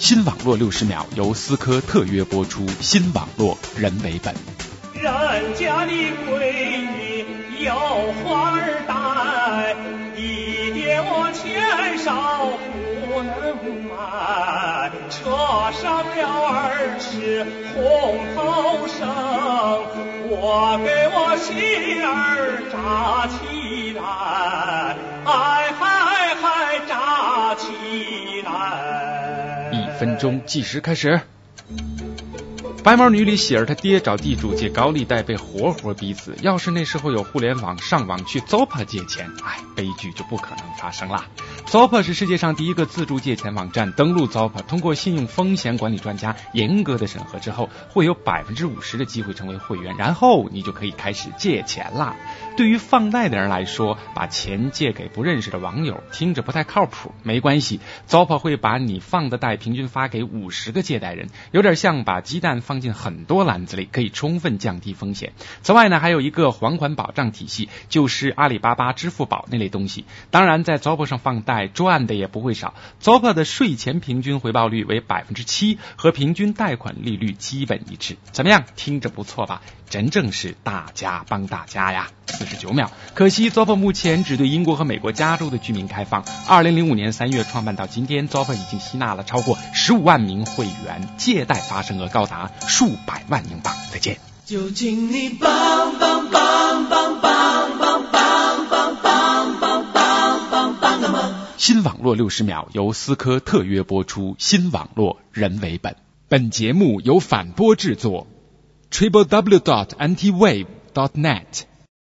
新网络六十秒由思科特约播出，新网络人为本。人家的闺女有花儿戴，一爹我钱少不能买。车上了儿吃红头绳，我给我媳儿扎起来，哎嗨嗨扎起来。分钟计时开始。白毛女里喜儿她爹找地主借高利贷被活活逼死。要是那时候有互联网，上网去 Zopa 借钱，哎，悲剧就不可能发生了。Zopa 是世界上第一个自助借钱网站。登录 Zopa，通过信用风险管理专家严格的审核之后，会有百分之五十的机会成为会员，然后你就可以开始借钱啦。对于放贷的人来说，把钱借给不认识的网友，听着不太靠谱，没关系，Zopa 会把你放的贷平均发给五十个借贷人，有点像把鸡蛋。放进很多篮子里，可以充分降低风险。此外呢，还有一个还款保障体系，就是阿里巴巴、支付宝那类东西。当然，在 Zopa 上放贷赚的也不会少。Zopa 的税前平均回报率为百分之七，和平均贷款利率基本一致。怎么样？听着不错吧？真正是大家帮大家呀！四十九秒，可惜 z o p 目前只对英国和美国加州的居民开放。二零零五年三月创办到今天 z o p 已经吸纳了超过十五万名会员，借贷发生额高达数百万英镑。再见。就请你帮帮帮帮帮帮帮帮帮帮帮帮个忙！新网络六十秒由思科特约播出，新网络人为本。本节目由反播制作。triple w dot antiwave dot net